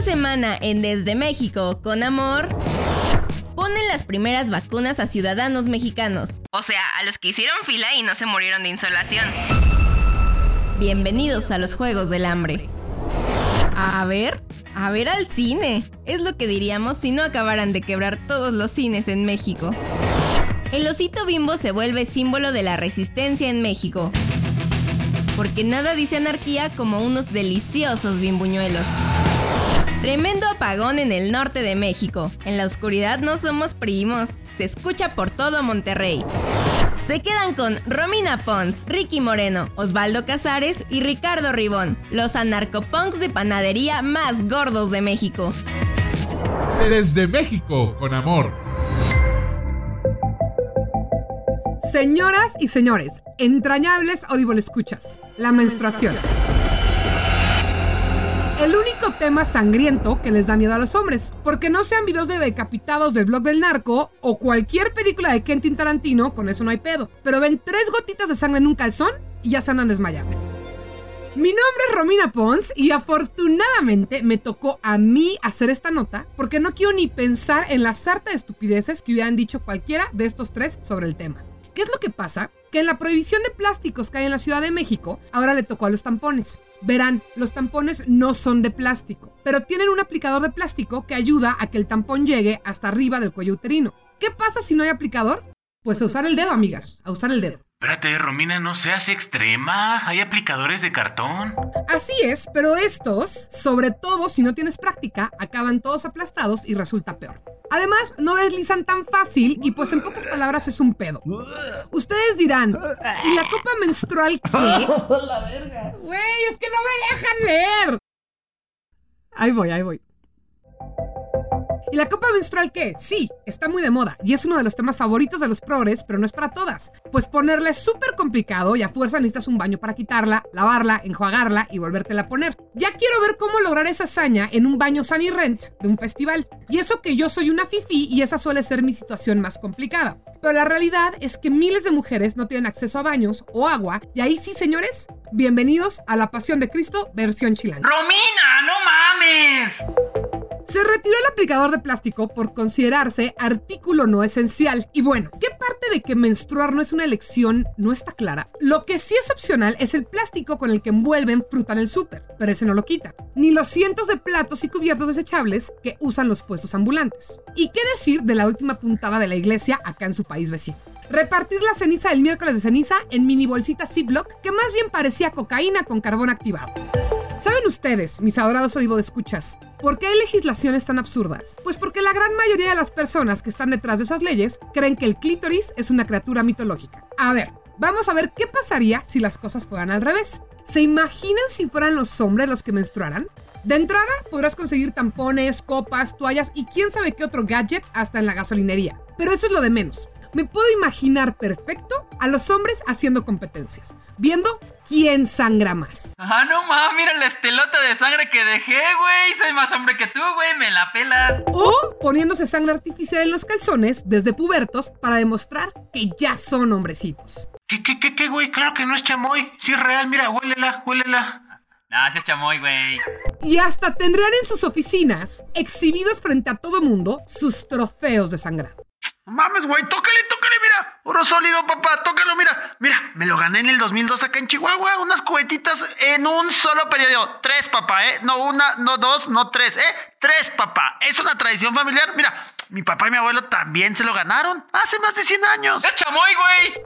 Esta semana en Desde México con Amor ponen las primeras vacunas a ciudadanos mexicanos. O sea, a los que hicieron fila y no se murieron de insolación. Bienvenidos a los Juegos del Hambre. A ver, a ver al cine. Es lo que diríamos si no acabaran de quebrar todos los cines en México. El osito bimbo se vuelve símbolo de la resistencia en México. Porque nada dice anarquía como unos deliciosos bimbuñuelos. Tremendo apagón en el norte de México. En la oscuridad no somos primos. Se escucha por todo Monterrey. Se quedan con Romina Pons, Ricky Moreno, Osvaldo Casares y Ricardo Ribón, los anarcopunks de panadería más gordos de México. Desde México con amor. Señoras y señores, entrañables audible escuchas, la menstruación. El único tema sangriento que les da miedo a los hombres, porque no sean videos de decapitados del blog del narco o cualquier película de Quentin Tarantino, con eso no hay pedo. Pero ven tres gotitas de sangre en un calzón y ya se andan desmayando. Mi nombre es Romina Pons y afortunadamente me tocó a mí hacer esta nota porque no quiero ni pensar en la sarta de estupideces que hubieran dicho cualquiera de estos tres sobre el tema. ¿Qué es lo que pasa? Que en la prohibición de plásticos que hay en la Ciudad de México, ahora le tocó a los tampones. Verán, los tampones no son de plástico, pero tienen un aplicador de plástico que ayuda a que el tampón llegue hasta arriba del cuello uterino. ¿Qué pasa si no hay aplicador? Pues a usar el dedo, amigas, a usar el dedo. Espérate, Romina, no seas extrema. Hay aplicadores de cartón. Así es, pero estos, sobre todo si no tienes práctica, acaban todos aplastados y resulta peor. Además, no deslizan tan fácil y pues en pocas palabras es un pedo. Ustedes dirán, ¿y la copa menstrual qué? La verga. Güey, es que no me dejan leer. Ahí voy, ahí voy. ¿Y la copa menstrual qué? Sí, está muy de moda y es uno de los temas favoritos de los progres, pero no es para todas. Pues ponerla es súper complicado y a fuerza necesitas un baño para quitarla, lavarla, enjuagarla y volvértela a poner. Ya quiero ver cómo lograr esa hazaña en un baño Sunny Rent de un festival. Y eso que yo soy una fifi y esa suele ser mi situación más complicada. Pero la realidad es que miles de mujeres no tienen acceso a baños o agua y ahí sí, señores, bienvenidos a la Pasión de Cristo versión chilena. ¡Romina, no mames! Se retiró el aplicador de plástico por considerarse artículo no esencial. Y bueno, ¿qué parte de que menstruar no es una elección no está clara? Lo que sí es opcional es el plástico con el que envuelven fruta en el súper, pero ese no lo quita. Ni los cientos de platos y cubiertos desechables que usan los puestos ambulantes. ¿Y qué decir de la última puntada de la iglesia acá en su país vecino? Repartir la ceniza del miércoles de ceniza en mini bolsitas Ziploc que más bien parecía cocaína con carbón activado. ¿Saben ustedes, mis adorados oído de escuchas, por qué hay legislaciones tan absurdas? Pues porque la gran mayoría de las personas que están detrás de esas leyes creen que el clítoris es una criatura mitológica. A ver, vamos a ver qué pasaría si las cosas fueran al revés. ¿Se imaginan si fueran los hombres los que menstruaran? De entrada, podrás conseguir tampones, copas, toallas y quién sabe qué otro gadget hasta en la gasolinería. Pero eso es lo de menos. Me puedo imaginar perfecto a los hombres haciendo competencias, viendo quién sangra más. Ah, no mames, mira la estelota de sangre que dejé, güey. Soy más hombre que tú, güey, me la pelas. O poniéndose sangre artificial en los calzones desde pubertos para demostrar que ya son hombrecitos. ¿Qué, qué, qué, qué, güey? Claro que no es chamoy. Sí es real, mira, huélela, huélela. Sí es chamoy, güey. Y hasta tendrán en sus oficinas, exhibidos frente a todo mundo, sus trofeos de sangrado. Mames, güey, tócale, tócale, mira. Oro sólido, papá, tócalo, mira. Mira, me lo gané en el 2002 acá en Chihuahua. Unas cubetitas en un solo periodo. Tres, papá, ¿eh? No una, no dos, no tres, ¿eh? Tres, papá. Es una tradición familiar. Mira, mi papá y mi abuelo también se lo ganaron hace más de 100 años. ¡Es chamoy, güey!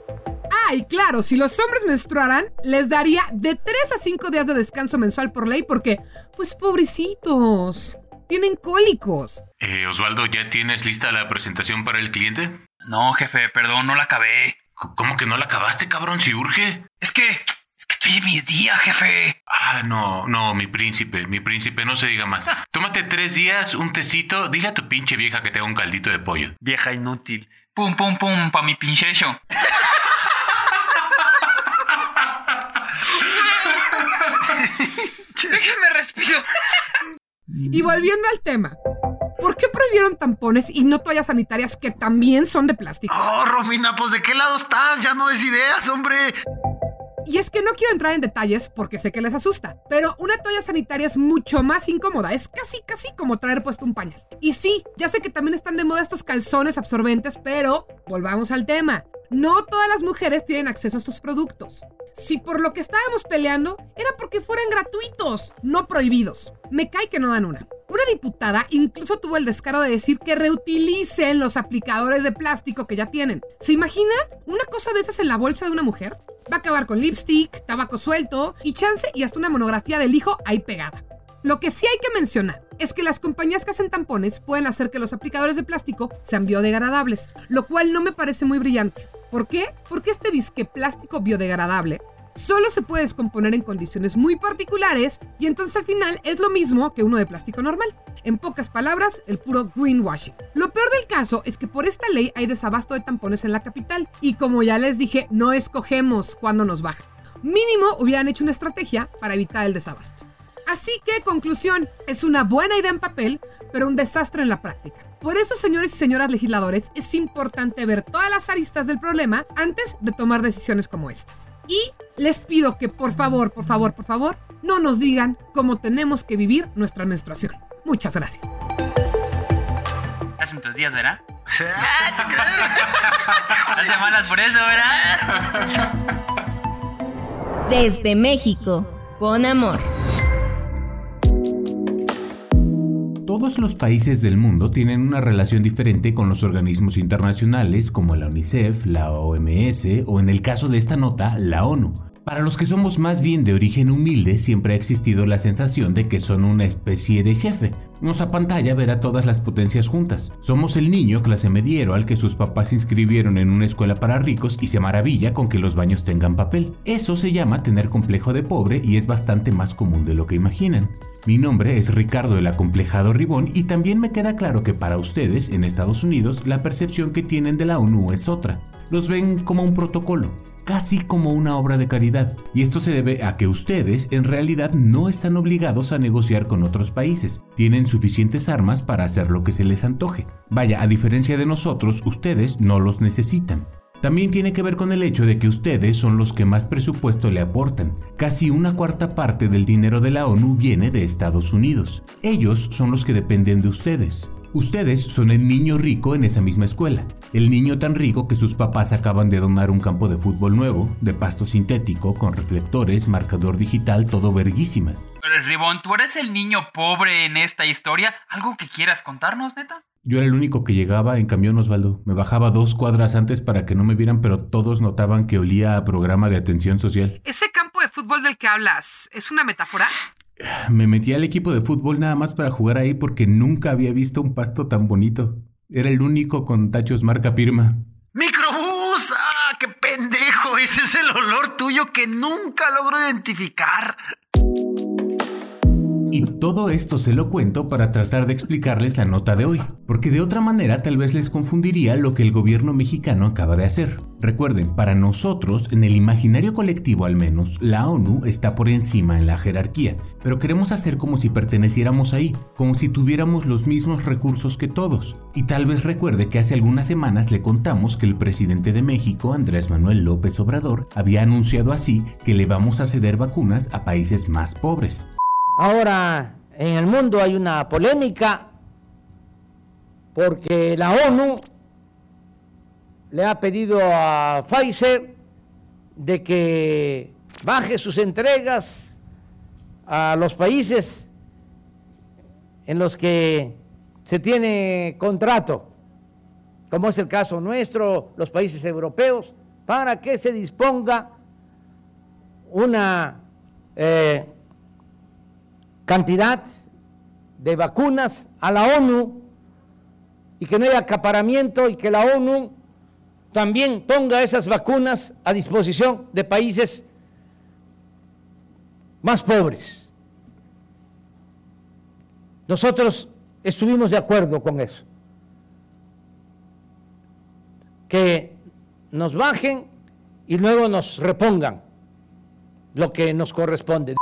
Ah, y claro, si los hombres menstruaran, les daría de 3 a 5 días de descanso mensual por ley porque, pues pobrecitos, tienen cólicos. Eh, Osvaldo, ¿ya tienes lista la presentación para el cliente? No, jefe, perdón, no la acabé. ¿Cómo que no la acabaste, cabrón? Si urge. Es que. Es que Oye, mi día, jefe. Ah, no, no, mi príncipe, mi príncipe, no se diga más. Tómate tres días, un tecito, dile a tu pinche vieja que te haga un caldito de pollo. Vieja inútil. Pum, pum, pum, pa' mi pinche show. Déjeme respiro. Y volviendo al tema. ¿Por qué prohibieron tampones y no toallas sanitarias que también son de plástico? Oh, Romina, pues ¿de qué lado estás? Ya no des ideas, hombre. Y es que no quiero entrar en detalles porque sé que les asusta, pero una toalla sanitaria es mucho más incómoda, es casi casi como traer puesto un pañal. Y sí, ya sé que también están de moda estos calzones absorbentes, pero volvamos al tema. No todas las mujeres tienen acceso a estos productos. Si por lo que estábamos peleando era porque fueran gratuitos, no prohibidos. Me cae que no dan una. Una diputada incluso tuvo el descaro de decir que reutilicen los aplicadores de plástico que ya tienen. ¿Se imaginan una cosa de esas en la bolsa de una mujer? Va a acabar con lipstick, tabaco suelto y chance y hasta una monografía del hijo ahí pegada. Lo que sí hay que mencionar es que las compañías que hacen tampones pueden hacer que los aplicadores de plástico sean biodegradables, lo cual no me parece muy brillante. ¿Por qué? Porque este disque plástico biodegradable solo se puede descomponer en condiciones muy particulares y entonces al final es lo mismo que uno de plástico normal. En pocas palabras, el puro greenwashing. Lo peor del caso es que por esta ley hay desabasto de tampones en la capital y como ya les dije, no escogemos cuándo nos baja. Mínimo hubieran hecho una estrategia para evitar el desabasto. Así que, conclusión, es una buena idea en papel, pero un desastre en la práctica. Por eso, señores y señoras legisladores, es importante ver todas las aristas del problema antes de tomar decisiones como estas. Y les pido que por favor, por favor, por favor, no nos digan cómo tenemos que vivir nuestra menstruación. Muchas gracias. Hacen tus días, ¿verdad? Hace malas por eso, ¿verdad? Desde México, con amor. Todos los países del mundo tienen una relación diferente con los organismos internacionales como la UNICEF, la OMS o en el caso de esta nota, la ONU. Para los que somos más bien de origen humilde, siempre ha existido la sensación de que son una especie de jefe. Nos apantalla ver a todas las potencias juntas. Somos el niño clase mediero al que sus papás inscribieron en una escuela para ricos y se maravilla con que los baños tengan papel. Eso se llama tener complejo de pobre y es bastante más común de lo que imaginan. Mi nombre es Ricardo el Acomplejado Ribón y también me queda claro que para ustedes en Estados Unidos la percepción que tienen de la ONU es otra. Los ven como un protocolo casi como una obra de caridad. Y esto se debe a que ustedes en realidad no están obligados a negociar con otros países. Tienen suficientes armas para hacer lo que se les antoje. Vaya, a diferencia de nosotros, ustedes no los necesitan. También tiene que ver con el hecho de que ustedes son los que más presupuesto le aportan. Casi una cuarta parte del dinero de la ONU viene de Estados Unidos. Ellos son los que dependen de ustedes. Ustedes son el niño rico en esa misma escuela, el niño tan rico que sus papás acaban de donar un campo de fútbol nuevo, de pasto sintético, con reflectores, marcador digital, todo verguísimas. Pero Ribón, ¿tú eres el niño pobre en esta historia? ¿Algo que quieras contarnos, neta? Yo era el único que llegaba en camión Osvaldo. Me bajaba dos cuadras antes para que no me vieran, pero todos notaban que olía a programa de atención social. ¿Ese campo de fútbol del que hablas es una metáfora? Me metí al equipo de fútbol nada más para jugar ahí porque nunca había visto un pasto tan bonito. Era el único con tachos marca Pirma. ¡Microbús! ¡Ah, qué pendejo! Ese es el olor tuyo que nunca logro identificar. Y todo esto se lo cuento para tratar de explicarles la nota de hoy, porque de otra manera tal vez les confundiría lo que el gobierno mexicano acaba de hacer. Recuerden, para nosotros, en el imaginario colectivo al menos, la ONU está por encima en la jerarquía, pero queremos hacer como si perteneciéramos ahí, como si tuviéramos los mismos recursos que todos. Y tal vez recuerde que hace algunas semanas le contamos que el presidente de México, Andrés Manuel López Obrador, había anunciado así que le vamos a ceder vacunas a países más pobres. Ahora en el mundo hay una polémica porque la ONU le ha pedido a Pfizer de que baje sus entregas a los países en los que se tiene contrato, como es el caso nuestro, los países europeos, para que se disponga una eh, cantidad de vacunas a la ONU y que no haya acaparamiento y que la ONU también ponga esas vacunas a disposición de países más pobres. Nosotros estuvimos de acuerdo con eso. Que nos bajen y luego nos repongan lo que nos corresponde.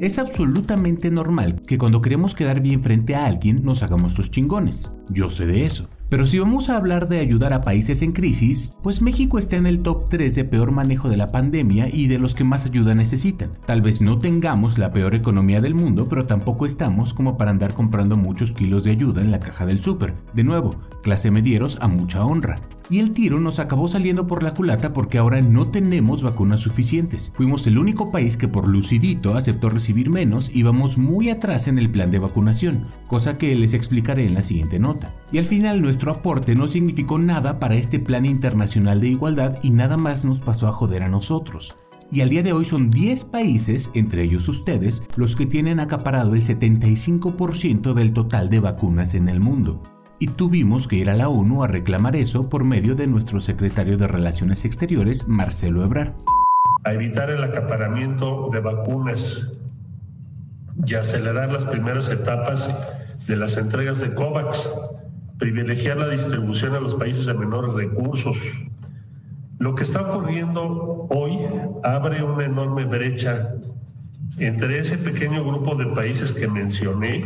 Es absolutamente normal que cuando queremos quedar bien frente a alguien nos hagamos los chingones. Yo sé de eso. Pero si vamos a hablar de ayudar a países en crisis, pues México está en el top 3 de peor manejo de la pandemia y de los que más ayuda necesitan. Tal vez no tengamos la peor economía del mundo, pero tampoco estamos como para andar comprando muchos kilos de ayuda en la caja del súper. De nuevo, clase medieros a mucha honra. Y el tiro nos acabó saliendo por la culata porque ahora no tenemos vacunas suficientes. Fuimos el único país que por lucidito aceptó recibir menos y vamos muy atrás en el plan de vacunación, cosa que les explicaré en la siguiente nota. Y al final nuestro aporte no significó nada para este plan internacional de igualdad y nada más nos pasó a joder a nosotros. Y al día de hoy son 10 países, entre ellos ustedes, los que tienen acaparado el 75% del total de vacunas en el mundo y tuvimos que ir a la ONU a reclamar eso por medio de nuestro secretario de Relaciones Exteriores, Marcelo Ebrard. A evitar el acaparamiento de vacunas y acelerar las primeras etapas de las entregas de COVAX, privilegiar la distribución a los países de menores recursos. Lo que está ocurriendo hoy abre una enorme brecha entre ese pequeño grupo de países que mencioné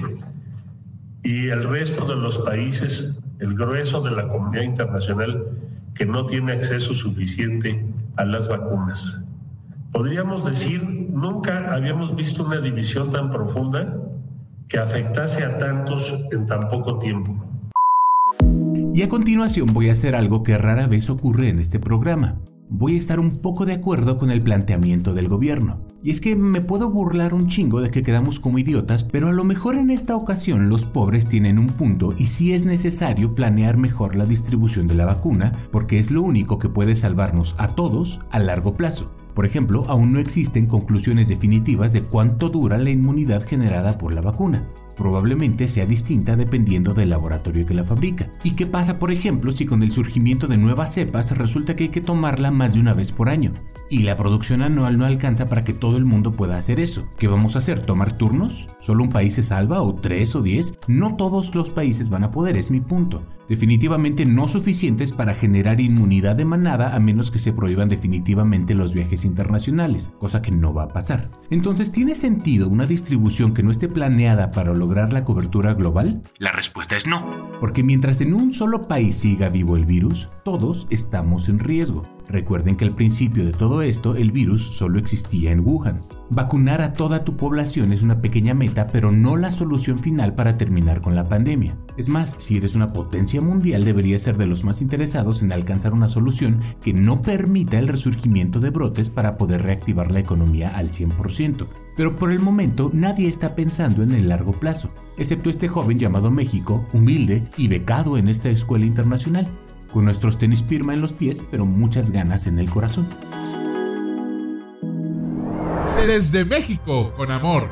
y el resto de los países, el grueso de la comunidad internacional que no tiene acceso suficiente a las vacunas. Podríamos decir, nunca habíamos visto una división tan profunda que afectase a tantos en tan poco tiempo. Y a continuación voy a hacer algo que rara vez ocurre en este programa. Voy a estar un poco de acuerdo con el planteamiento del gobierno. Y es que me puedo burlar un chingo de que quedamos como idiotas, pero a lo mejor en esta ocasión los pobres tienen un punto y sí es necesario planear mejor la distribución de la vacuna, porque es lo único que puede salvarnos a todos a largo plazo. Por ejemplo, aún no existen conclusiones definitivas de cuánto dura la inmunidad generada por la vacuna probablemente sea distinta dependiendo del laboratorio que la fabrica. ¿Y qué pasa, por ejemplo, si con el surgimiento de nuevas cepas resulta que hay que tomarla más de una vez por año? Y la producción anual no alcanza para que todo el mundo pueda hacer eso. ¿Qué vamos a hacer? ¿Tomar turnos? ¿Solo un país se salva? ¿O tres o diez? No todos los países van a poder, es mi punto. Definitivamente no suficientes para generar inmunidad de manada a menos que se prohíban definitivamente los viajes internacionales, cosa que no va a pasar. Entonces, ¿tiene sentido una distribución que no esté planeada para lograr la cobertura global? La respuesta es no. Porque mientras en un solo país siga vivo el virus, todos estamos en riesgo. Recuerden que al principio de todo esto el virus solo existía en Wuhan. Vacunar a toda tu población es una pequeña meta, pero no la solución final para terminar con la pandemia. Es más, si eres una potencia mundial deberías ser de los más interesados en alcanzar una solución que no permita el resurgimiento de brotes para poder reactivar la economía al 100%. Pero por el momento nadie está pensando en el largo plazo, excepto este joven llamado México, humilde y becado en esta escuela internacional con nuestros tenis Pirma en los pies, pero muchas ganas en el corazón. Desde México, con amor.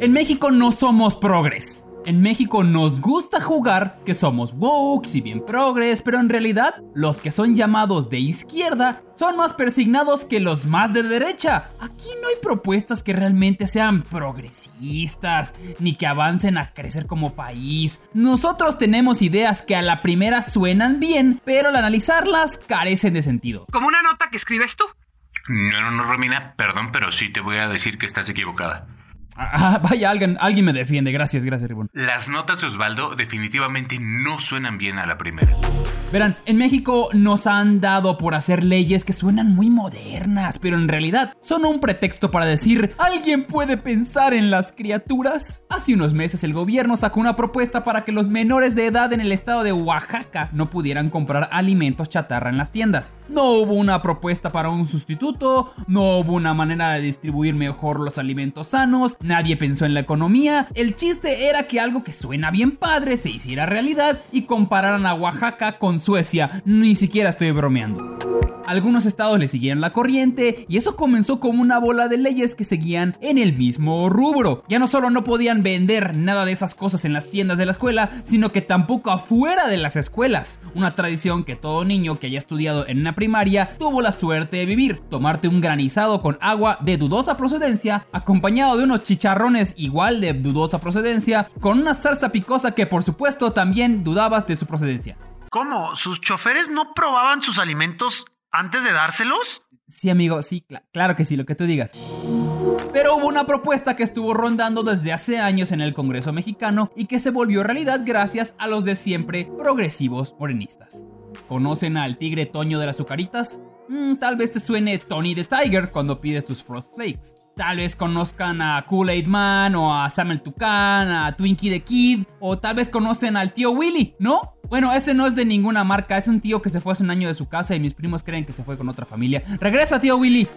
En México no somos progres. En México nos gusta jugar que somos woke y bien progres, pero en realidad los que son llamados de izquierda son más persignados que los más de derecha. Aquí no hay propuestas que realmente sean progresistas, ni que avancen a crecer como país. Nosotros tenemos ideas que a la primera suenan bien, pero al analizarlas carecen de sentido. Como una nota que escribes tú. No, no, no, Romina, perdón, pero sí te voy a decir que estás equivocada. Ah, vaya, alguien, alguien me defiende. Gracias, gracias, Ribón. Las notas de Osvaldo definitivamente no suenan bien a la primera. Verán, en México nos han dado por hacer leyes que suenan muy modernas, pero en realidad son un pretexto para decir, ¿alguien puede pensar en las criaturas? Hace unos meses el gobierno sacó una propuesta para que los menores de edad en el estado de Oaxaca no pudieran comprar alimentos chatarra en las tiendas. No hubo una propuesta para un sustituto, no hubo una manera de distribuir mejor los alimentos sanos, nadie pensó en la economía, el chiste era que algo que suena bien padre se hiciera realidad y compararan a Oaxaca con Suecia, ni siquiera estoy bromeando. Algunos estados le siguieron la corriente y eso comenzó como una bola de leyes que seguían en el mismo rubro. Ya no solo no podían vender nada de esas cosas en las tiendas de la escuela, sino que tampoco afuera de las escuelas. Una tradición que todo niño que haya estudiado en una primaria tuvo la suerte de vivir. Tomarte un granizado con agua de dudosa procedencia, acompañado de unos chicharrones igual de dudosa procedencia, con una salsa picosa que por supuesto también dudabas de su procedencia. ¿Cómo? ¿Sus choferes no probaban sus alimentos antes de dárselos? Sí, amigo, sí, cl- claro que sí, lo que tú digas. Pero hubo una propuesta que estuvo rondando desde hace años en el Congreso mexicano y que se volvió realidad gracias a los de siempre progresivos morenistas. ¿Conocen al tigre Toño de las Azucaritas? Mm, tal vez te suene Tony the Tiger cuando pides tus Frost Flakes. Tal vez conozcan a Kool-Aid Man o a Samuel Tucán, a Twinkie the Kid, o tal vez conocen al tío Willy, ¿no? Bueno, ese no es de ninguna marca, es un tío que se fue hace un año de su casa y mis primos creen que se fue con otra familia. ¡Regresa, tío Willy!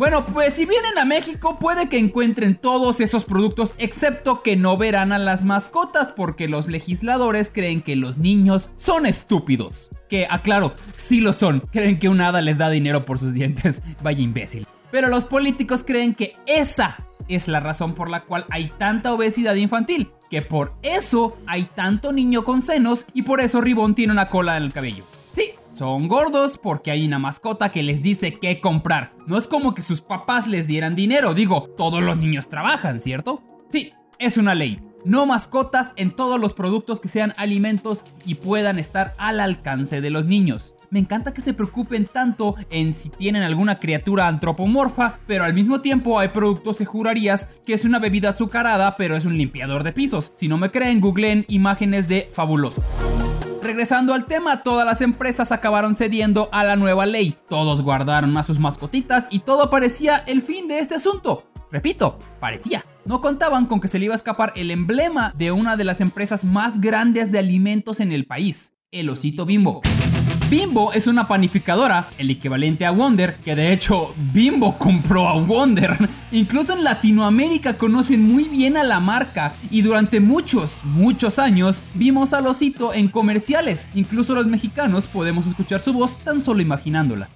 Bueno, pues si vienen a México puede que encuentren todos esos productos, excepto que no verán a las mascotas porque los legisladores creen que los niños son estúpidos. Que, aclaro, sí lo son, creen que un hada les da dinero por sus dientes, vaya imbécil. Pero los políticos creen que esa es la razón por la cual hay tanta obesidad infantil, que por eso hay tanto niño con senos y por eso Ribón tiene una cola en el cabello. Son gordos porque hay una mascota que les dice qué comprar. No es como que sus papás les dieran dinero, digo, todos los niños trabajan, ¿cierto? Sí, es una ley. No mascotas en todos los productos que sean alimentos y puedan estar al alcance de los niños. Me encanta que se preocupen tanto en si tienen alguna criatura antropomorfa, pero al mismo tiempo hay productos que jurarías que es una bebida azucarada, pero es un limpiador de pisos. Si no me creen, googleen imágenes de fabuloso. Regresando al tema, todas las empresas acabaron cediendo a la nueva ley. Todos guardaron a sus mascotitas y todo parecía el fin de este asunto. Repito, parecía. No contaban con que se le iba a escapar el emblema de una de las empresas más grandes de alimentos en el país, el osito bimbo. Bimbo es una panificadora, el equivalente a Wonder, que de hecho Bimbo compró a Wonder. Incluso en Latinoamérica conocen muy bien a la marca y durante muchos, muchos años vimos al osito en comerciales. Incluso los mexicanos podemos escuchar su voz tan solo imaginándola.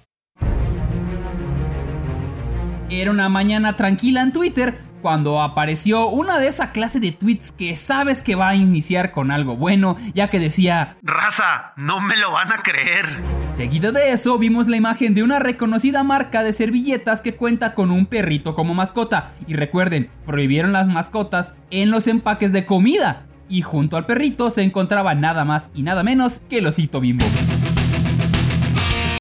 Era una mañana tranquila en Twitter cuando apareció una de esa clase de tweets que sabes que va a iniciar con algo bueno, ya que decía, Raza, no me lo van a creer. Seguido de eso, vimos la imagen de una reconocida marca de servilletas que cuenta con un perrito como mascota. Y recuerden, prohibieron las mascotas en los empaques de comida. Y junto al perrito se encontraba nada más y nada menos que el osito bimbo.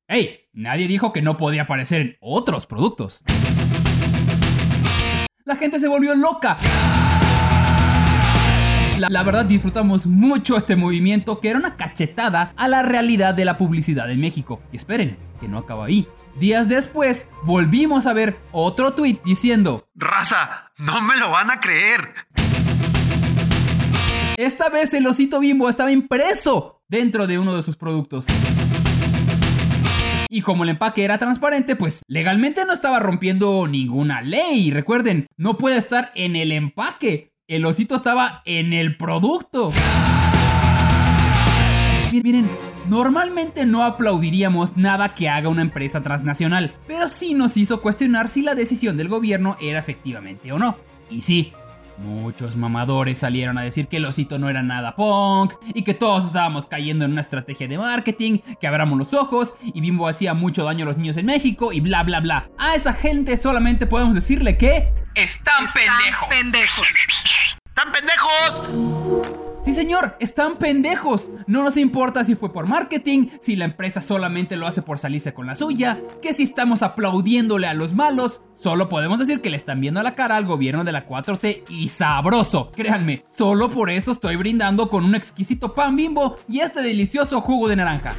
¡Ey! Nadie dijo que no podía aparecer en otros productos. La gente se volvió loca. La, la, verdad disfrutamos mucho este movimiento que era una cachetada a la realidad de la publicidad en México. Y esperen, que no acaba ahí. Días después volvimos a ver otro tweet diciendo Raza, no me lo van a creer. Esta vez el osito bimbo estaba impreso dentro de uno de sus productos. Y como el empaque era transparente, pues legalmente no estaba rompiendo ninguna ley. Recuerden, no puede estar en el empaque. El osito estaba en el producto. Miren, normalmente no aplaudiríamos nada que haga una empresa transnacional, pero sí nos hizo cuestionar si la decisión del gobierno era efectivamente o no. Y sí, Muchos mamadores salieron a decir que el osito no era nada punk y que todos estábamos cayendo en una estrategia de marketing, que abramos los ojos y Bimbo hacía mucho daño a los niños en México y bla bla bla. A esa gente solamente podemos decirle que están, pendejos. pendejos. ¡Están pendejos! Sí, señor, están pendejos. No nos importa si fue por marketing, si la empresa solamente lo hace por salirse con la suya, que si estamos aplaudiéndole a los malos, solo podemos decir que le están viendo a la cara al gobierno de la 4T y sabroso. Créanme, solo por eso estoy brindando con un exquisito pan bimbo y este delicioso jugo de naranja.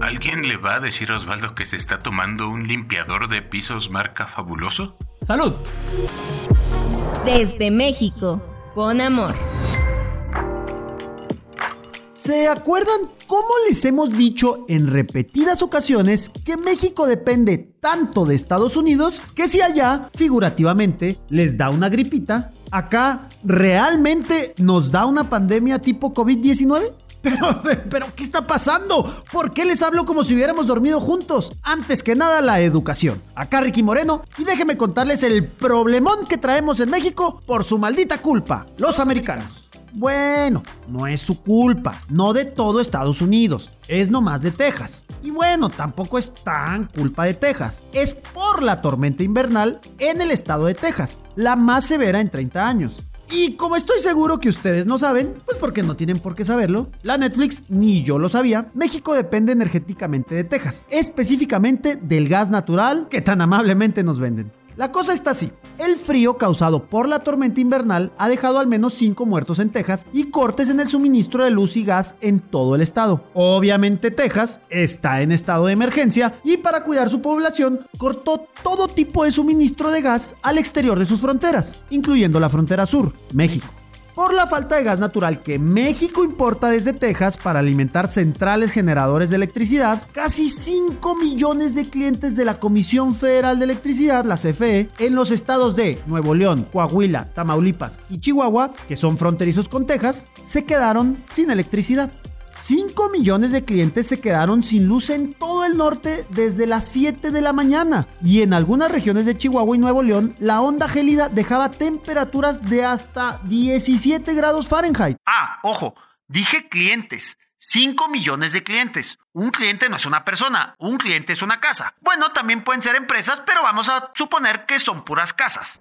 ¿Alguien le va a decir a Osvaldo que se está tomando un limpiador de pisos marca fabuloso? ¡Salud! Desde México, con amor. ¿Se acuerdan cómo les hemos dicho en repetidas ocasiones que México depende tanto de Estados Unidos que si allá, figurativamente, les da una gripita, acá realmente nos da una pandemia tipo COVID-19? Pero, pero, ¿qué está pasando? ¿Por qué les hablo como si hubiéramos dormido juntos? Antes que nada, la educación. Acá Ricky Moreno, y déjenme contarles el problemón que traemos en México por su maldita culpa, los americanos. Bueno, no es su culpa, no de todo Estados Unidos, es nomás de Texas. Y bueno, tampoco es tan culpa de Texas, es por la tormenta invernal en el estado de Texas, la más severa en 30 años. Y como estoy seguro que ustedes no saben, pues porque no tienen por qué saberlo, la Netflix ni yo lo sabía, México depende energéticamente de Texas, específicamente del gas natural que tan amablemente nos venden. La cosa está así. El frío causado por la tormenta invernal ha dejado al menos 5 muertos en Texas y cortes en el suministro de luz y gas en todo el estado. Obviamente Texas está en estado de emergencia y para cuidar su población cortó todo tipo de suministro de gas al exterior de sus fronteras, incluyendo la frontera sur, México por la falta de gas natural que México importa desde Texas para alimentar centrales generadores de electricidad, casi 5 millones de clientes de la Comisión Federal de Electricidad, la CFE, en los estados de Nuevo León, Coahuila, Tamaulipas y Chihuahua, que son fronterizos con Texas, se quedaron sin electricidad. 5 millones de clientes se quedaron sin luz en todo el norte desde las 7 de la mañana. Y en algunas regiones de Chihuahua y Nuevo León, la onda gélida dejaba temperaturas de hasta 17 grados Fahrenheit. Ah, ojo, dije clientes. 5 millones de clientes. Un cliente no es una persona, un cliente es una casa. Bueno, también pueden ser empresas, pero vamos a suponer que son puras casas.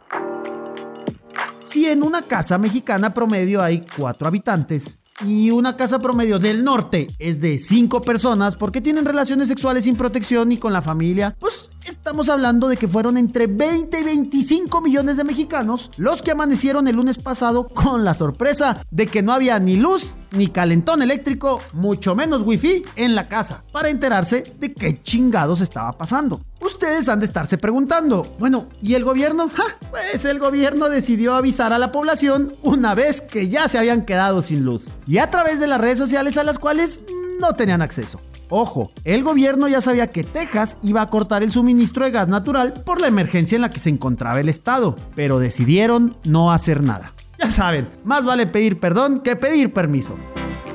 Si en una casa mexicana promedio hay 4 habitantes, y una casa promedio del norte es de 5 personas porque tienen relaciones sexuales sin protección y con la familia, pues estamos hablando de que fueron entre 20 y 25 millones de mexicanos los que amanecieron el lunes pasado con la sorpresa de que no había ni luz ni calentón eléctrico, mucho menos wifi en la casa, para enterarse de qué chingados estaba pasando. Ustedes han de estarse preguntando, bueno, ¿y el gobierno? Pues el gobierno decidió avisar a la población una vez que ya se habían quedado sin luz, y a través de las redes sociales a las cuales no tenían acceso. Ojo, el gobierno ya sabía que Texas iba a cortar el suministro de gas natural por la emergencia en la que se encontraba el estado, pero decidieron no hacer nada. Ya saben, más vale pedir perdón que pedir permiso.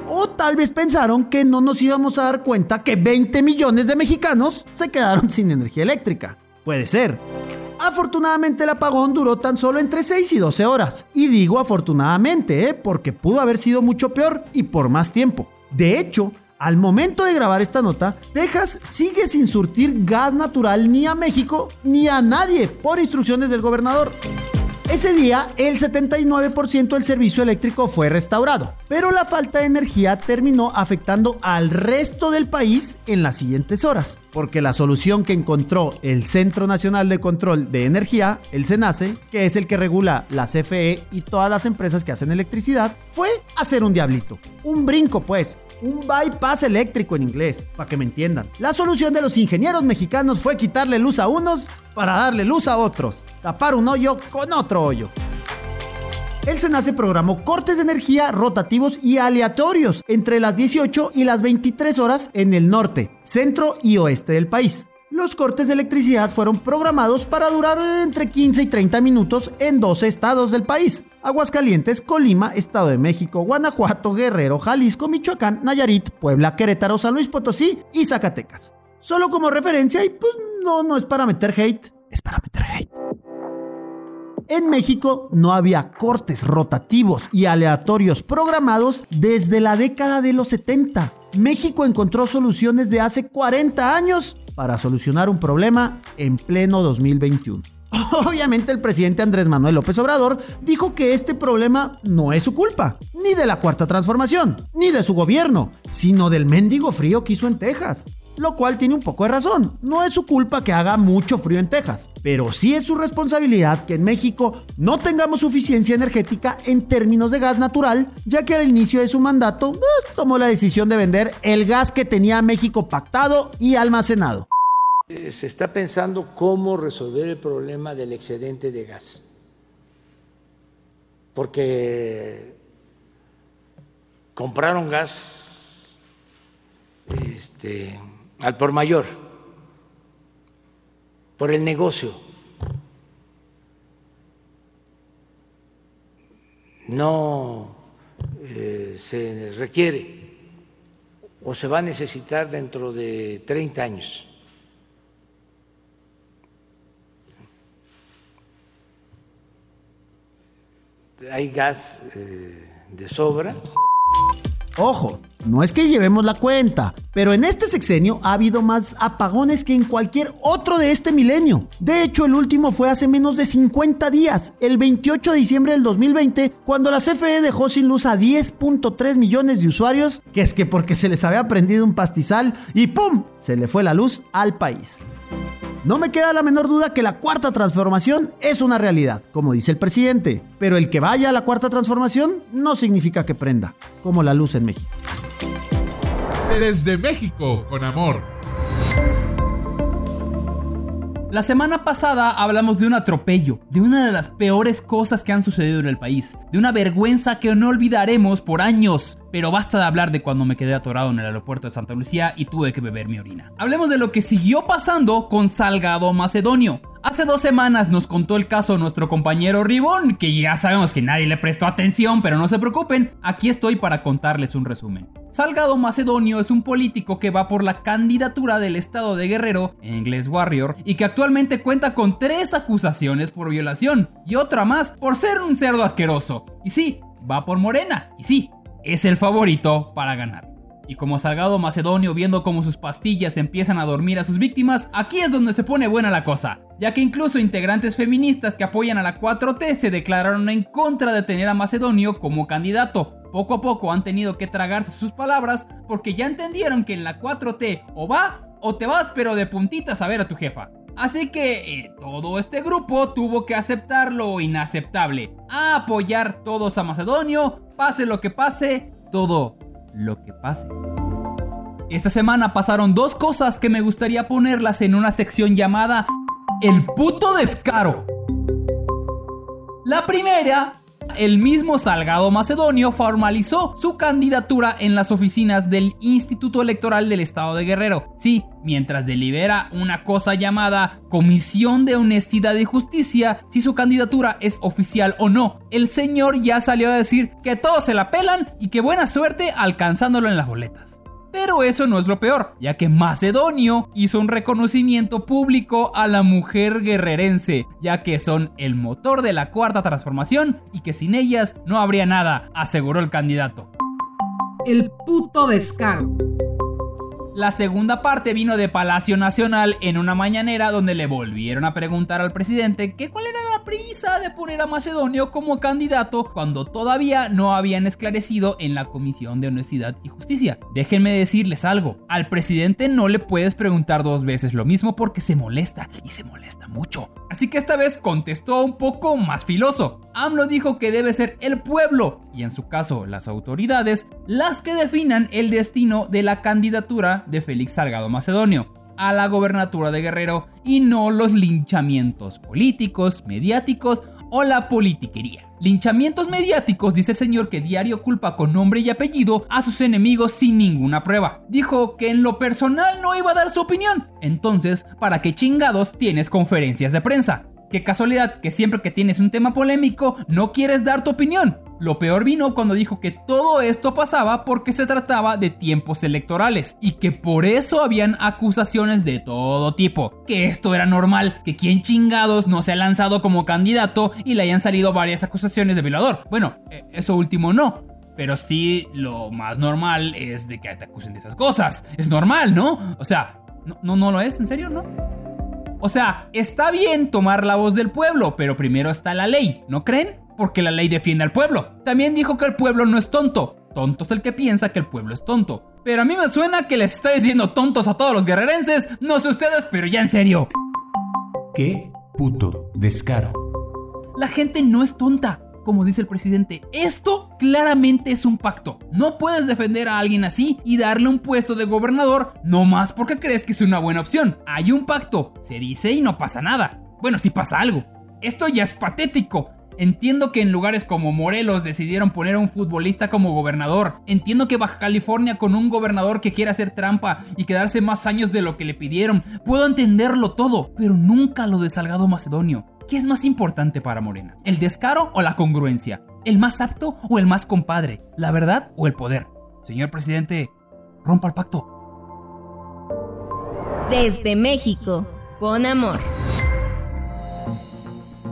O tal vez pensaron que no nos íbamos a dar cuenta que 20 millones de mexicanos se quedaron sin energía eléctrica. Puede ser. Afortunadamente el apagón duró tan solo entre 6 y 12 horas. Y digo afortunadamente, ¿eh? porque pudo haber sido mucho peor y por más tiempo. De hecho, al momento de grabar esta nota, Texas sigue sin surtir gas natural ni a México ni a nadie por instrucciones del gobernador. Ese día, el 79% del servicio eléctrico fue restaurado, pero la falta de energía terminó afectando al resto del país en las siguientes horas, porque la solución que encontró el Centro Nacional de Control de Energía, el CENACE, que es el que regula la CFE y todas las empresas que hacen electricidad, fue hacer un diablito. Un brinco, pues, un bypass eléctrico en inglés, para que me entiendan. La solución de los ingenieros mexicanos fue quitarle luz a unos para darle luz a otros, tapar un hoyo con otro hoyo. El SENACE programó cortes de energía rotativos y aleatorios entre las 18 y las 23 horas en el norte, centro y oeste del país. Los cortes de electricidad fueron programados para durar entre 15 y 30 minutos en 12 estados del país. Aguascalientes, Colima, Estado de México, Guanajuato, Guerrero, Jalisco, Michoacán, Nayarit, Puebla, Querétaro, San Luis Potosí y Zacatecas. Solo como referencia y pues no, no es para meter hate, es para meter hate. En México no había cortes rotativos y aleatorios programados desde la década de los 70. México encontró soluciones de hace 40 años para solucionar un problema en pleno 2021. Obviamente el presidente Andrés Manuel López Obrador dijo que este problema no es su culpa, ni de la cuarta transformación, ni de su gobierno, sino del mendigo frío que hizo en Texas lo cual tiene un poco de razón. No es su culpa que haga mucho frío en Texas, pero sí es su responsabilidad que en México no tengamos suficiencia energética en términos de gas natural, ya que al inicio de su mandato pues, tomó la decisión de vender el gas que tenía México pactado y almacenado. Eh, se está pensando cómo resolver el problema del excedente de gas, porque compraron gas este, al por mayor, por el negocio. No eh, se requiere o se va a necesitar dentro de 30 años. Hay gas eh, de sobra. Ojo, no es que llevemos la cuenta, pero en este sexenio ha habido más apagones que en cualquier otro de este milenio. De hecho, el último fue hace menos de 50 días, el 28 de diciembre del 2020, cuando la CFE dejó sin luz a 10.3 millones de usuarios, que es que porque se les había prendido un pastizal y ¡pum! se le fue la luz al país. No me queda la menor duda que la cuarta transformación es una realidad, como dice el presidente, pero el que vaya a la cuarta transformación no significa que prenda, como la luz en México. Desde México, con amor. La semana pasada hablamos de un atropello, de una de las peores cosas que han sucedido en el país, de una vergüenza que no olvidaremos por años. Pero basta de hablar de cuando me quedé atorado en el aeropuerto de Santa Lucía y tuve que beber mi orina. Hablemos de lo que siguió pasando con Salgado Macedonio. Hace dos semanas nos contó el caso nuestro compañero Ribón, que ya sabemos que nadie le prestó atención, pero no se preocupen, aquí estoy para contarles un resumen. Salgado Macedonio es un político que va por la candidatura del estado de Guerrero, en inglés Warrior, y que actualmente cuenta con tres acusaciones por violación y otra más por ser un cerdo asqueroso. Y sí, va por Morena, y sí, es el favorito para ganar. Y como Salgado Macedonio viendo cómo sus pastillas empiezan a dormir a sus víctimas, aquí es donde se pone buena la cosa, ya que incluso integrantes feministas que apoyan a la 4T se declararon en contra de tener a Macedonio como candidato. Poco a poco han tenido que tragarse sus palabras porque ya entendieron que en la 4T o va o te vas pero de puntitas a ver a tu jefa. Así que eh, todo este grupo tuvo que aceptar lo inaceptable, a apoyar todos a Macedonio, pase lo que pase, todo lo que pase. Esta semana pasaron dos cosas que me gustaría ponerlas en una sección llamada El puto descaro. La primera el mismo Salgado Macedonio formalizó su candidatura en las oficinas del Instituto Electoral del Estado de Guerrero. Sí, mientras delibera una cosa llamada Comisión de Honestidad y Justicia si su candidatura es oficial o no. El señor ya salió a decir que todos se la pelan y que buena suerte alcanzándolo en las boletas. Pero eso no es lo peor, ya que Macedonio hizo un reconocimiento público a la mujer guerrerense, ya que son el motor de la cuarta transformación y que sin ellas no habría nada, aseguró el candidato. El puto descaro. La segunda parte vino de Palacio Nacional en una mañanera donde le volvieron a preguntar al presidente que cuál era la prisa de poner a Macedonio como candidato cuando todavía no habían esclarecido en la Comisión de Honestidad y Justicia. Déjenme decirles algo, al presidente no le puedes preguntar dos veces lo mismo porque se molesta y se molesta mucho. Así que esta vez contestó un poco más filoso. AMLO dijo que debe ser el pueblo, y en su caso las autoridades, las que definan el destino de la candidatura de Félix Salgado Macedonio a la gobernatura de Guerrero y no los linchamientos políticos, mediáticos o la politiquería. Linchamientos mediáticos, dice el señor que diario culpa con nombre y apellido a sus enemigos sin ninguna prueba. Dijo que en lo personal no iba a dar su opinión. Entonces, ¿para qué chingados tienes conferencias de prensa? Qué casualidad que siempre que tienes un tema polémico no quieres dar tu opinión. Lo peor vino cuando dijo que todo esto pasaba porque se trataba de tiempos electorales y que por eso habían acusaciones de todo tipo. Que esto era normal, que quien chingados no se ha lanzado como candidato y le hayan salido varias acusaciones de violador. Bueno, e, eso último no. Pero sí, lo más normal es de que te acusen de esas cosas. Es normal, ¿no? O sea, no, no, no lo es, ¿en serio? ¿No? O sea, está bien tomar la voz del pueblo, pero primero está la ley, ¿no creen? Porque la ley defiende al pueblo. También dijo que el pueblo no es tonto. Tonto es el que piensa que el pueblo es tonto. Pero a mí me suena que les está diciendo tontos a todos los guerrerenses. No sé ustedes, pero ya en serio. ¿Qué puto descaro? La gente no es tonta como dice el presidente. Esto claramente es un pacto. No puedes defender a alguien así y darle un puesto de gobernador no más porque crees que es una buena opción. Hay un pacto, se dice y no pasa nada. Bueno, si pasa algo. Esto ya es patético. Entiendo que en lugares como Morelos decidieron poner a un futbolista como gobernador. Entiendo que Baja California con un gobernador que quiere hacer trampa y quedarse más años de lo que le pidieron. Puedo entenderlo todo, pero nunca lo de Salgado Macedonio. ¿Qué es más importante para Morena? ¿El descaro o la congruencia? ¿El más apto o el más compadre? ¿La verdad o el poder? Señor presidente, rompa el pacto. Desde México, con amor.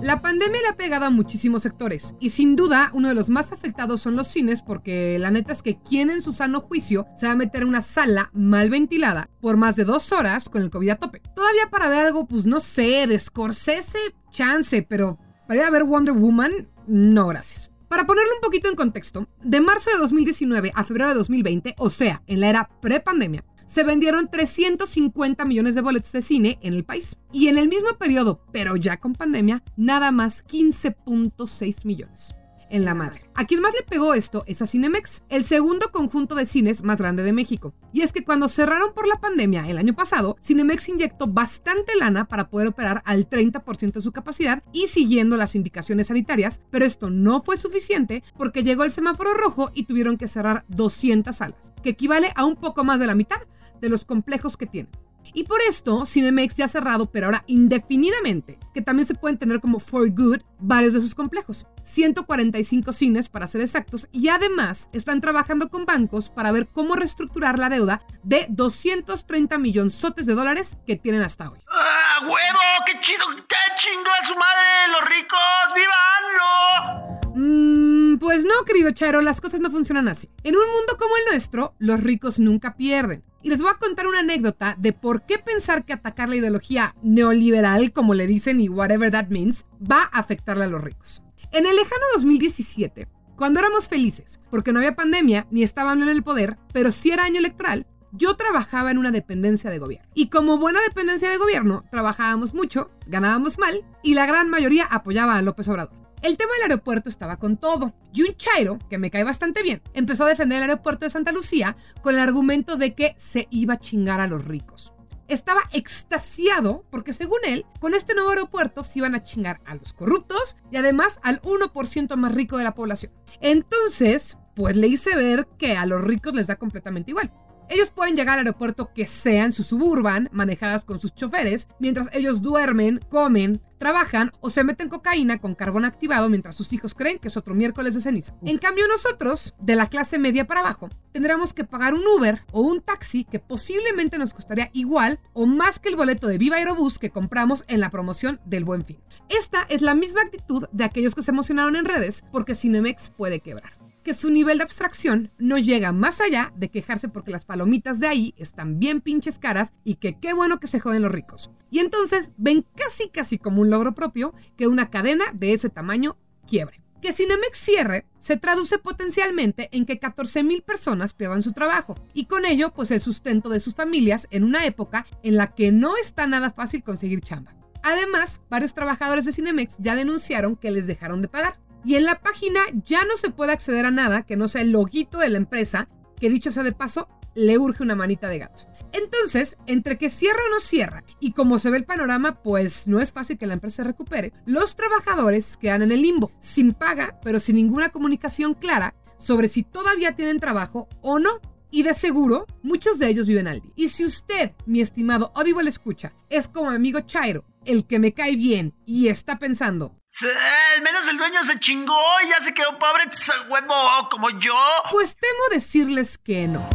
La pandemia le ha pegado a muchísimos sectores y sin duda uno de los más afectados son los cines porque la neta es que quien en su sano juicio se va a meter en una sala mal ventilada por más de dos horas con el COVID a tope. Todavía para ver algo, pues no sé, de Scorsese, chance, pero para ir a ver Wonder Woman, no gracias. Para ponerlo un poquito en contexto, de marzo de 2019 a febrero de 2020, o sea, en la era pre-pandemia, se vendieron 350 millones de boletos de cine en el país. Y en el mismo periodo, pero ya con pandemia, nada más 15.6 millones en la madre. A quien más le pegó esto es a Cinemex, el segundo conjunto de cines más grande de México. Y es que cuando cerraron por la pandemia el año pasado, Cinemex inyectó bastante lana para poder operar al 30% de su capacidad y siguiendo las indicaciones sanitarias, pero esto no fue suficiente porque llegó el semáforo rojo y tuvieron que cerrar 200 salas, que equivale a un poco más de la mitad de los complejos que tienen. Y por esto, Cinemex ya ha cerrado, pero ahora indefinidamente, que también se pueden tener como for good varios de sus complejos. 145 cines para ser exactos, y además están trabajando con bancos para ver cómo reestructurar la deuda de 230 millonzotes de dólares que tienen hasta hoy. ¡Ah, huevo! ¡Qué chido! ¡Qué chingo a su madre! ¡Los ricos! ¡Vivanlo! Mmm, pues no, querido Charo, las cosas no funcionan así. En un mundo como el nuestro, los ricos nunca pierden. Y les voy a contar una anécdota de por qué pensar que atacar la ideología neoliberal, como le dicen y whatever that means, va a afectarle a los ricos. En el lejano 2017, cuando éramos felices, porque no había pandemia ni estaban en el poder, pero sí era año electoral, yo trabajaba en una dependencia de gobierno. Y como buena dependencia de gobierno, trabajábamos mucho, ganábamos mal y la gran mayoría apoyaba a López Obrador. El tema del aeropuerto estaba con todo. Y un Chairo, que me cae bastante bien, empezó a defender el aeropuerto de Santa Lucía con el argumento de que se iba a chingar a los ricos. Estaba extasiado porque según él, con este nuevo aeropuerto se iban a chingar a los corruptos y además al 1% más rico de la población. Entonces, pues le hice ver que a los ricos les da completamente igual. Ellos pueden llegar al aeropuerto que sea en su suburban, manejadas con sus choferes, mientras ellos duermen, comen, trabajan o se meten cocaína con carbón activado mientras sus hijos creen que es otro miércoles de ceniza. En cambio nosotros, de la clase media para abajo, tendremos que pagar un Uber o un taxi que posiblemente nos costaría igual o más que el boleto de Viva Aerobús que compramos en la promoción del Buen Fin. Esta es la misma actitud de aquellos que se emocionaron en redes porque Cinemex puede quebrar que su nivel de abstracción no llega más allá de quejarse porque las palomitas de ahí están bien pinches caras y que qué bueno que se joden los ricos. Y entonces ven casi casi como un logro propio que una cadena de ese tamaño quiebre. Que Cinemex cierre se traduce potencialmente en que 14 mil personas pierdan su trabajo y con ello pues el sustento de sus familias en una época en la que no está nada fácil conseguir chamba. Además, varios trabajadores de Cinemex ya denunciaron que les dejaron de pagar. Y en la página ya no se puede acceder a nada que no sea el loguito de la empresa, que dicho sea de paso, le urge una manita de gato. Entonces, entre que cierra o no cierra, y como se ve el panorama, pues no es fácil que la empresa se recupere, los trabajadores quedan en el limbo, sin paga, pero sin ninguna comunicación clara sobre si todavía tienen trabajo o no. Y de seguro, muchos de ellos viven al día. Y si usted, mi estimado Audible escucha, es como mi amigo Chairo, el que me cae bien y está pensando, al menos el dueño se chingó y ya se quedó pobre, huevo, como yo. Pues temo decirles que no.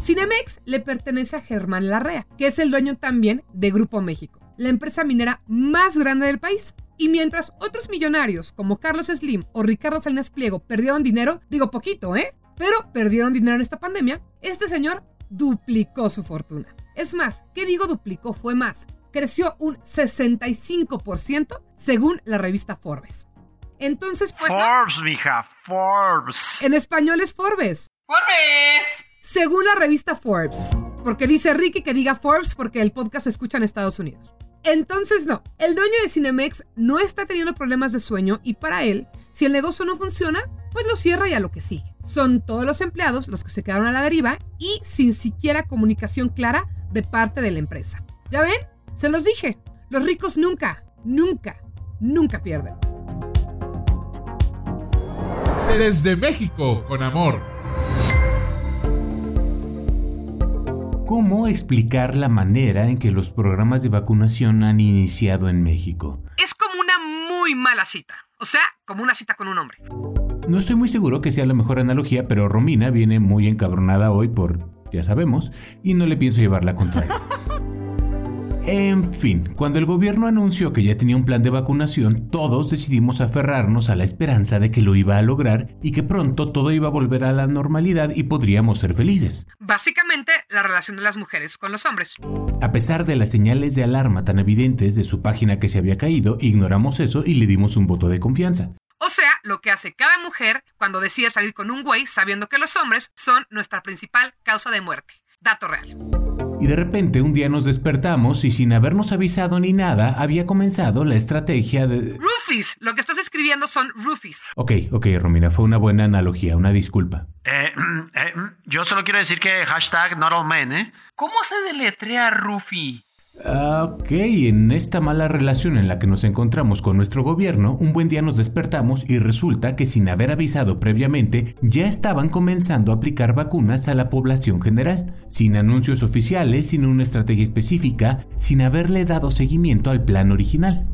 Cinemex le pertenece a Germán Larrea, que es el dueño también de Grupo México, la empresa minera más grande del país. Y mientras otros millonarios como Carlos Slim o Ricardo Salinas Pliego perdieron dinero, digo poquito, ¿eh? Pero perdieron dinero en esta pandemia, este señor duplicó su fortuna. Es más, ¿qué digo duplicó? Fue más creció un 65% según la revista Forbes. Entonces, pues. Forbes, mija, Forbes. En español es Forbes. ¡Forbes! Según la revista Forbes. Porque dice Ricky que diga Forbes porque el podcast se escucha en Estados Unidos. Entonces, no. El dueño de Cinemex no está teniendo problemas de sueño y para él, si el negocio no funciona, pues lo cierra y a lo que sigue. Son todos los empleados los que se quedaron a la deriva y sin siquiera comunicación clara de parte de la empresa. ¿Ya ven? Se los dije, los ricos nunca, nunca, nunca pierden. Desde México, con amor. ¿Cómo explicar la manera en que los programas de vacunación han iniciado en México? Es como una muy mala cita. O sea, como una cita con un hombre. No estoy muy seguro que sea la mejor analogía, pero Romina viene muy encabronada hoy por ya sabemos, y no le pienso llevar la contraria. En fin, cuando el gobierno anunció que ya tenía un plan de vacunación, todos decidimos aferrarnos a la esperanza de que lo iba a lograr y que pronto todo iba a volver a la normalidad y podríamos ser felices. Básicamente, la relación de las mujeres con los hombres. A pesar de las señales de alarma tan evidentes de su página que se había caído, ignoramos eso y le dimos un voto de confianza. O sea, lo que hace cada mujer cuando decide salir con un güey sabiendo que los hombres son nuestra principal causa de muerte. Dato real. Y de repente un día nos despertamos y sin habernos avisado ni nada había comenzado la estrategia de... Roofies. Lo que estás escribiendo son roofies. Ok, ok, Romina, fue una buena analogía, una disculpa. Eh, eh, yo solo quiero decir que hashtag not all men, ¿eh? ¿Cómo se deletrea Rufi? Ah, Ok, en esta mala relación en la que nos encontramos con nuestro gobierno, un buen día nos despertamos y resulta que sin haber avisado previamente, ya estaban comenzando a aplicar vacunas a la población general, sin anuncios oficiales, sin una estrategia específica, sin haberle dado seguimiento al plan original.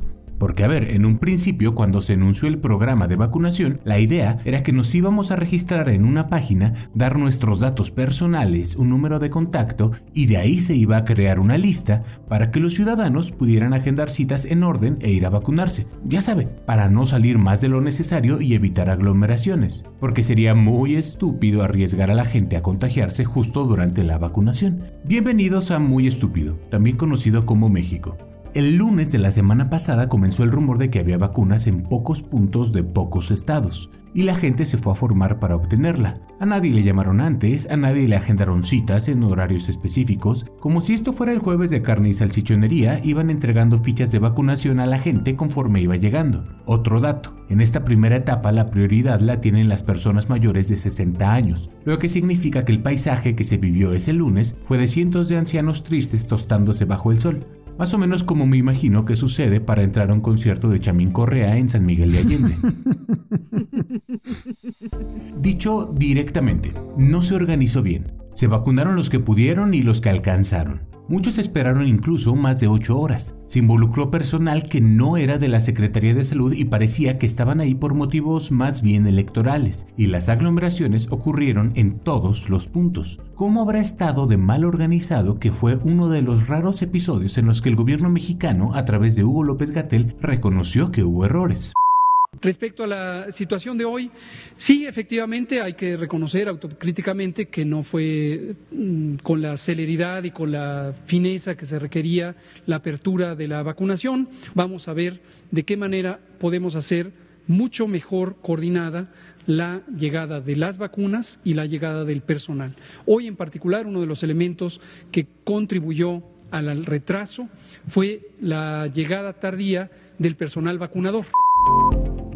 Porque a ver, en un principio cuando se anunció el programa de vacunación, la idea era que nos íbamos a registrar en una página, dar nuestros datos personales, un número de contacto y de ahí se iba a crear una lista para que los ciudadanos pudieran agendar citas en orden e ir a vacunarse. Ya sabe, para no salir más de lo necesario y evitar aglomeraciones, porque sería muy estúpido arriesgar a la gente a contagiarse justo durante la vacunación. Bienvenidos a Muy Estúpido, también conocido como México. El lunes de la semana pasada comenzó el rumor de que había vacunas en pocos puntos de pocos estados, y la gente se fue a formar para obtenerla. A nadie le llamaron antes, a nadie le agendaron citas en horarios específicos, como si esto fuera el jueves de carne y salchichonería, iban entregando fichas de vacunación a la gente conforme iba llegando. Otro dato, en esta primera etapa la prioridad la tienen las personas mayores de 60 años, lo que significa que el paisaje que se vivió ese lunes fue de cientos de ancianos tristes tostándose bajo el sol, más o menos como me imagino que sucede para entrar a un concierto de Chamín Correa en San Miguel de Allende. Dicho directamente, no se organizó bien. Se vacunaron los que pudieron y los que alcanzaron. Muchos esperaron incluso más de 8 horas. Se involucró personal que no era de la Secretaría de Salud y parecía que estaban ahí por motivos más bien electorales, y las aglomeraciones ocurrieron en todos los puntos. ¿Cómo habrá estado de mal organizado que fue uno de los raros episodios en los que el gobierno mexicano, a través de Hugo López Gatel, reconoció que hubo errores? Respecto a la situación de hoy, sí, efectivamente hay que reconocer autocríticamente que no fue mm, con la celeridad y con la fineza que se requería la apertura de la vacunación. Vamos a ver de qué manera podemos hacer mucho mejor coordinada la llegada de las vacunas y la llegada del personal. Hoy en particular, uno de los elementos que contribuyó al retraso fue la llegada tardía del personal vacunador.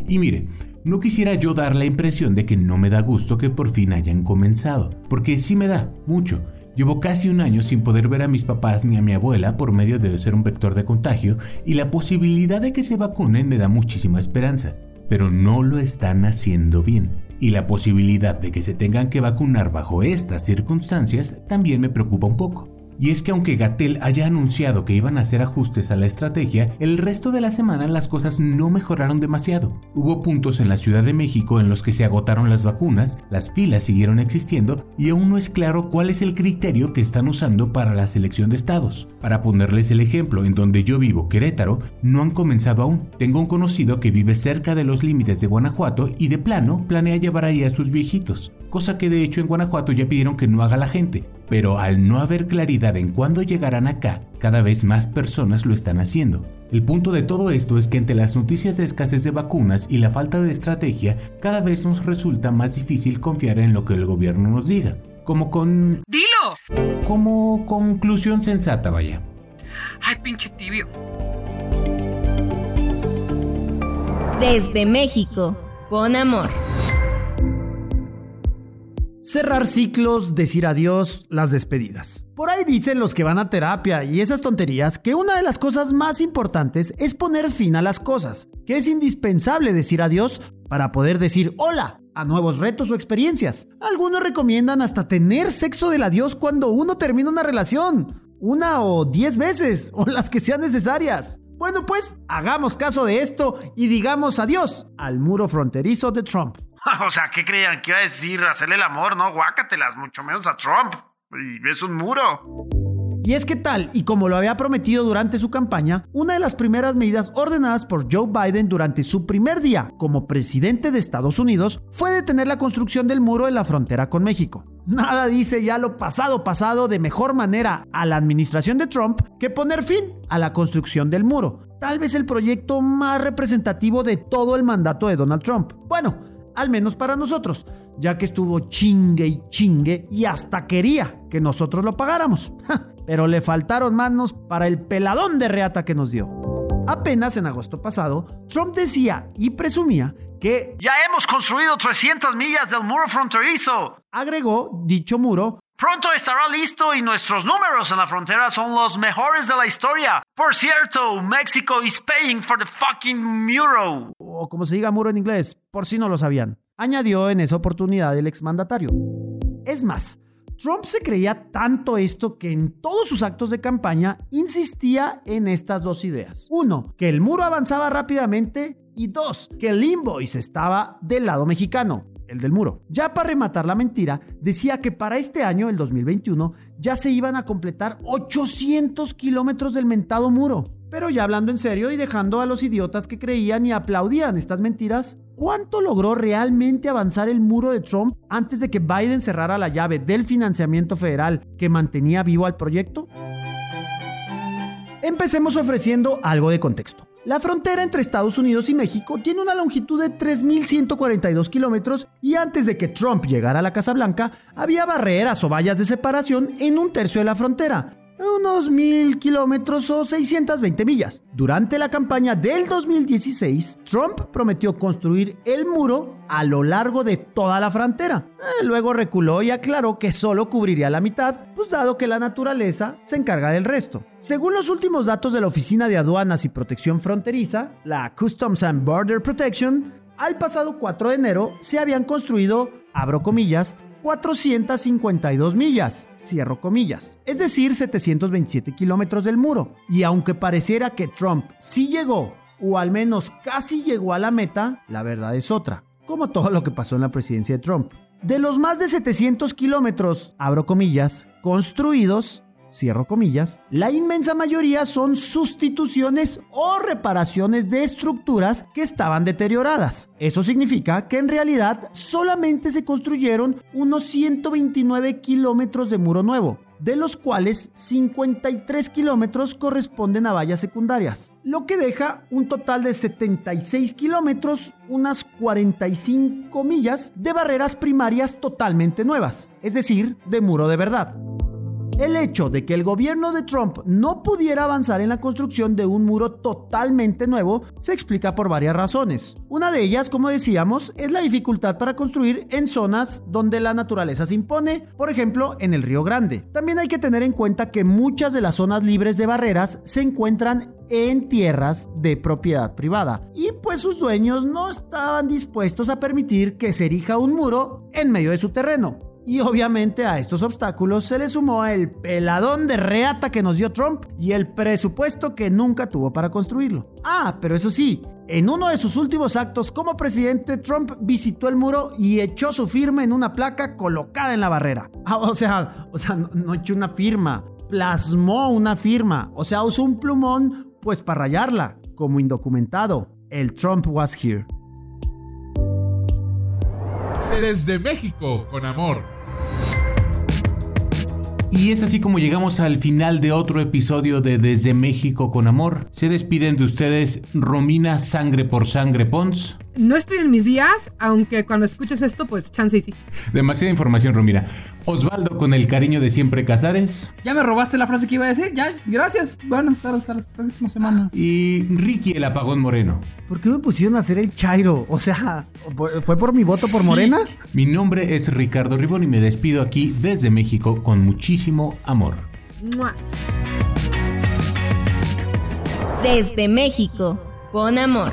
Y mire, no quisiera yo dar la impresión de que no me da gusto que por fin hayan comenzado, porque sí me da, mucho. Llevo casi un año sin poder ver a mis papás ni a mi abuela por medio de ser un vector de contagio y la posibilidad de que se vacunen me da muchísima esperanza, pero no lo están haciendo bien. Y la posibilidad de que se tengan que vacunar bajo estas circunstancias también me preocupa un poco. Y es que aunque Gatel haya anunciado que iban a hacer ajustes a la estrategia, el resto de la semana las cosas no mejoraron demasiado. Hubo puntos en la Ciudad de México en los que se agotaron las vacunas, las filas siguieron existiendo y aún no es claro cuál es el criterio que están usando para la selección de estados. Para ponerles el ejemplo, en donde yo vivo, Querétaro, no han comenzado aún. Tengo un conocido que vive cerca de los límites de Guanajuato y de plano planea llevar ahí a sus viejitos, cosa que de hecho en Guanajuato ya pidieron que no haga la gente, pero al no haber claridad en cuándo llegarán acá, cada vez más personas lo están haciendo. El punto de todo esto es que ante las noticias de escasez de vacunas y la falta de estrategia, cada vez nos resulta más difícil confiar en lo que el gobierno nos diga. Como con... ¡Dilo! Como conclusión sensata, vaya. Ay, pinche tibio. Desde México, con amor. Cerrar ciclos, decir adiós, las despedidas. Por ahí dicen los que van a terapia y esas tonterías que una de las cosas más importantes es poner fin a las cosas, que es indispensable decir adiós para poder decir hola a nuevos retos o experiencias. Algunos recomiendan hasta tener sexo del adiós cuando uno termina una relación, una o diez veces, o las que sean necesarias. Bueno, pues hagamos caso de esto y digamos adiós al muro fronterizo de Trump. O sea, ¿qué creían que iba a decir? Hacerle el amor, ¿no? Guácatelas, mucho menos a Trump. Y es un muro. Y es que tal, y como lo había prometido durante su campaña, una de las primeras medidas ordenadas por Joe Biden durante su primer día como presidente de Estados Unidos fue detener la construcción del muro en la frontera con México. Nada dice ya lo pasado pasado de mejor manera a la administración de Trump que poner fin a la construcción del muro. Tal vez el proyecto más representativo de todo el mandato de Donald Trump. Bueno, al menos para nosotros, ya que estuvo chingue y chingue y hasta quería que nosotros lo pagáramos. Pero le faltaron manos para el peladón de reata que nos dio. Apenas en agosto pasado, Trump decía y presumía que ya hemos construido 300 millas del muro fronterizo. Agregó dicho muro. Pronto estará listo y nuestros números en la frontera son los mejores de la historia. Por cierto, México is paying for the fucking muro. O como se diga muro en inglés, por si no lo sabían. Añadió en esa oportunidad el exmandatario. Es más, Trump se creía tanto esto que en todos sus actos de campaña insistía en estas dos ideas. Uno, que el muro avanzaba rápidamente y dos, que el invoice estaba del lado mexicano, el del muro. Ya para rematar la mentira, decía que para este año, el 2021, ya se iban a completar 800 kilómetros del mentado muro. Pero ya hablando en serio y dejando a los idiotas que creían y aplaudían estas mentiras, ¿cuánto logró realmente avanzar el muro de Trump antes de que Biden cerrara la llave del financiamiento federal que mantenía vivo al proyecto? Empecemos ofreciendo algo de contexto. La frontera entre Estados Unidos y México tiene una longitud de 3.142 kilómetros y antes de que Trump llegara a la Casa Blanca había barreras o vallas de separación en un tercio de la frontera, unos mil kilómetros o 620 millas. Durante la campaña del 2016, Trump prometió construir el muro a lo largo de toda la frontera. Eh, luego reculó y aclaró que solo cubriría la mitad, pues dado que la naturaleza se encarga del resto. Según los últimos datos de la Oficina de Aduanas y Protección Fronteriza, la Customs and Border Protection, al pasado 4 de enero se habían construido, abro comillas, 452 millas, cierro comillas, es decir, 727 kilómetros del muro. Y aunque pareciera que Trump sí llegó, o al menos casi llegó a la meta, la verdad es otra, como todo lo que pasó en la presidencia de Trump. De los más de 700 kilómetros, abro comillas, construidos, cierro comillas, la inmensa mayoría son sustituciones o reparaciones de estructuras que estaban deterioradas. Eso significa que en realidad solamente se construyeron unos 129 kilómetros de muro nuevo, de los cuales 53 kilómetros corresponden a vallas secundarias, lo que deja un total de 76 kilómetros, unas 45 millas de barreras primarias totalmente nuevas, es decir, de muro de verdad. El hecho de que el gobierno de Trump no pudiera avanzar en la construcción de un muro totalmente nuevo se explica por varias razones. Una de ellas, como decíamos, es la dificultad para construir en zonas donde la naturaleza se impone, por ejemplo, en el Río Grande. También hay que tener en cuenta que muchas de las zonas libres de barreras se encuentran en tierras de propiedad privada y pues sus dueños no estaban dispuestos a permitir que se erija un muro en medio de su terreno. Y obviamente a estos obstáculos se le sumó el peladón de reata que nos dio Trump y el presupuesto que nunca tuvo para construirlo. Ah, pero eso sí, en uno de sus últimos actos como presidente, Trump visitó el muro y echó su firma en una placa colocada en la barrera. Ah, o sea, no, no echó una firma, plasmó una firma. O sea, usó un plumón pues para rayarla, como indocumentado. El Trump was here. Desde México, con amor. Y es así como llegamos al final de otro episodio de Desde México con Amor. Se despiden de ustedes Romina Sangre por Sangre Pons. No estoy en mis días, aunque cuando escuches esto, pues chance y sí. Demasiada información, Romina. Osvaldo con el cariño de siempre Casares. Ya me robaste la frase que iba a decir. Ya, gracias. Buenas tardes a la próxima semana. Y Ricky el apagón moreno. ¿Por qué me pusieron a hacer el Chairo? O sea, ¿fue por mi voto por Morena? Mi nombre es Ricardo Ribón y me despido aquí desde México con muchísimo amor. Desde México, con amor.